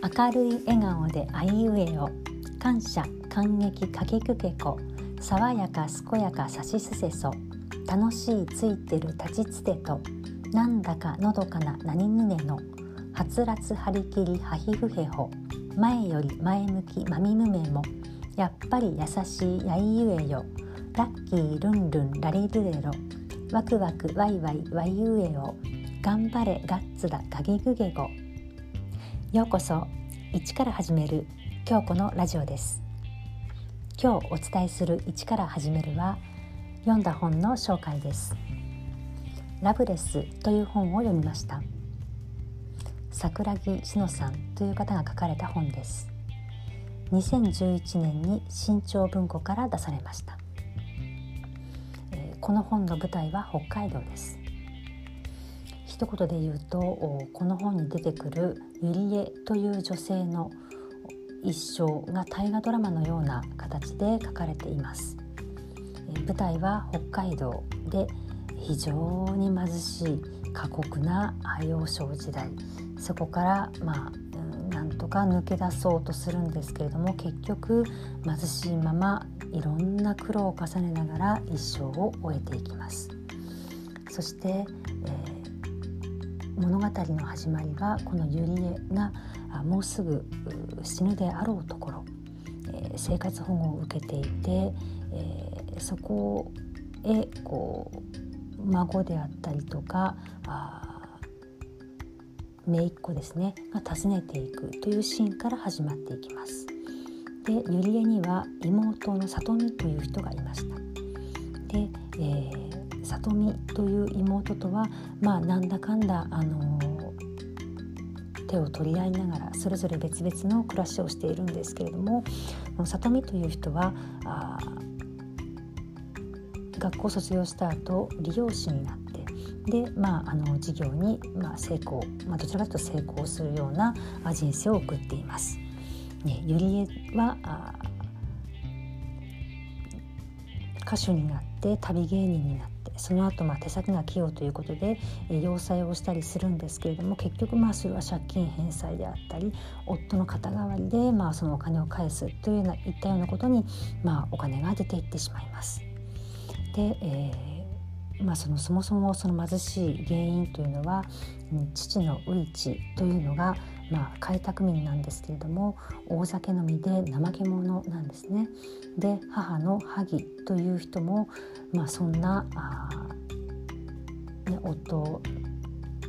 明るい笑顔であいうえお感謝感激かきくけこ爽やか健やかさしすせそ楽しいついてる立ちつてとなんだかのどかな何ぬねのはつらつ張り切りはひふへほ前より前向きまみむめもやっぱり優しいやいゆえよラッキールンルンラリルレロワクワクワイワイワイゆえよ頑張れガッツだガギグゲゴようこそ。一から始める京子のラジオです。今日お伝えする一から始めるは読んだ本の紹介です。ラブレスという本を読みました。桜木志乃さんという方が書かれた本です。2011年に新潮文庫から出されました、この本の舞台は北海道です。一言で言うとこの本に出てくるゆりえという女性の一生が大河ドラマのような形で書かれています。舞台は北海道で非常に貧しい過酷な幼少時代。そこからまあなんとか抜け出そうとするんですけれども結局貧しいままいろんな苦労を重ねながら一生を終えていきます。そして、えー物語の始まりはこのユリエがもうすぐ死ぬであろうところ、え、生活保護を受けていて、え、そこへこう孫であったりとか姪っ子ですねが訪ねていくというシーンから始まっていきます。でユリエには妹の里美という人がいました。で、えー里美という妹とはまあなんだかんだあの手を取り合いながらそれぞれ別々の暮らしをしているんですけれども里美という人はあ学校卒業した後理容師になってで、まあ、あの事業に、まあ、成功、まあ、どちらかというと成功するような人生を送っています。ね、ゆりえは歌手になって旅芸人になってその後まあ手先が器用ということで、えー、洋裁をしたりするんですけれども結局まあそれは借金返済であったり夫の肩代わりでまあそのお金を返すというようないったようなことにまあお金が出ていってしまいます。で、えーまあ、そのそもそもその貧しい原因というのは父のウイチというのがまあ、開拓民なんですけれども大酒飲みで怠け者なんですね。で母の萩という人も、まあ、そんな、ね、夫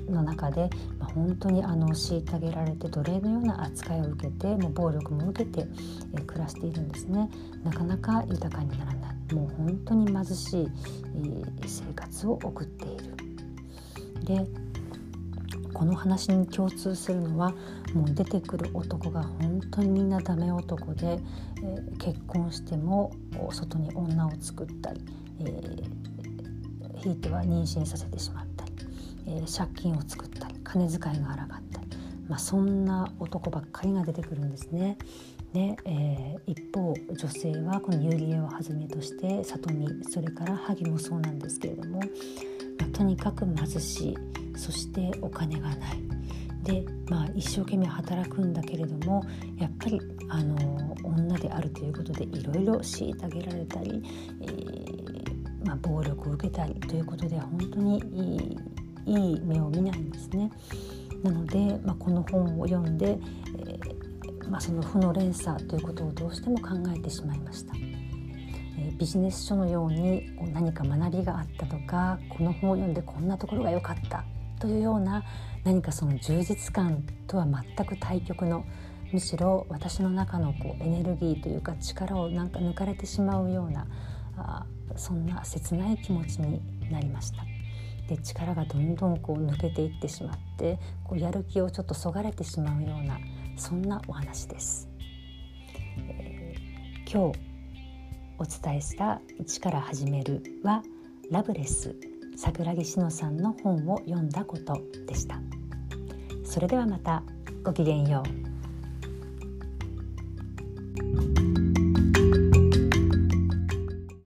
の中で、まあ、本当にあの虐げられて奴隷のような扱いを受けてもう暴力も受けて、え暮らしているんですね。なかなか豊かにならないもう本当に貧しい、えー、生活を送っている。でこの話に共通するのはもう出てくる男が本当にみんなダメ男で、えー、結婚しても外に女を作ったり、えー、ひいては妊娠させてしまったり、えー、借金を作ったり金遣いが荒かったり、まあ、そんな男ばっかりが出てくるんですね。で、えー、一方女性はこのユリエをはじめとして里見それから萩もそうなんですけれども、とにかく貧しいそしてお金がないで、まあ、一生懸命働くんだけれどもやっぱりあの女であるということでいろいろ虐げられたり、えー、まあ、暴力を受けたりということで本当にいいいい目を見ないんですね。なので、まあ、この本を読んで、えー、まあ、その負の連鎖ということをどうしても考えてしまいました。ビジネス書のように何か学びがあったとかこの本を読んでこんなところが良かったというような何かその充実感とは全く対極のむしろ私の中のこうエネルギーというか力をなんか抜かれてしまうようなあそんな切ない気持ちになりました。で力がどんどんこう抜けていってしまってこうやる気をちょっとそがれてしまうようなそんなお話です。えー、今日お伝えした「一から始める」はラブレス桜木志乃さんの本を読んだことでした。それではまたごきげんよう。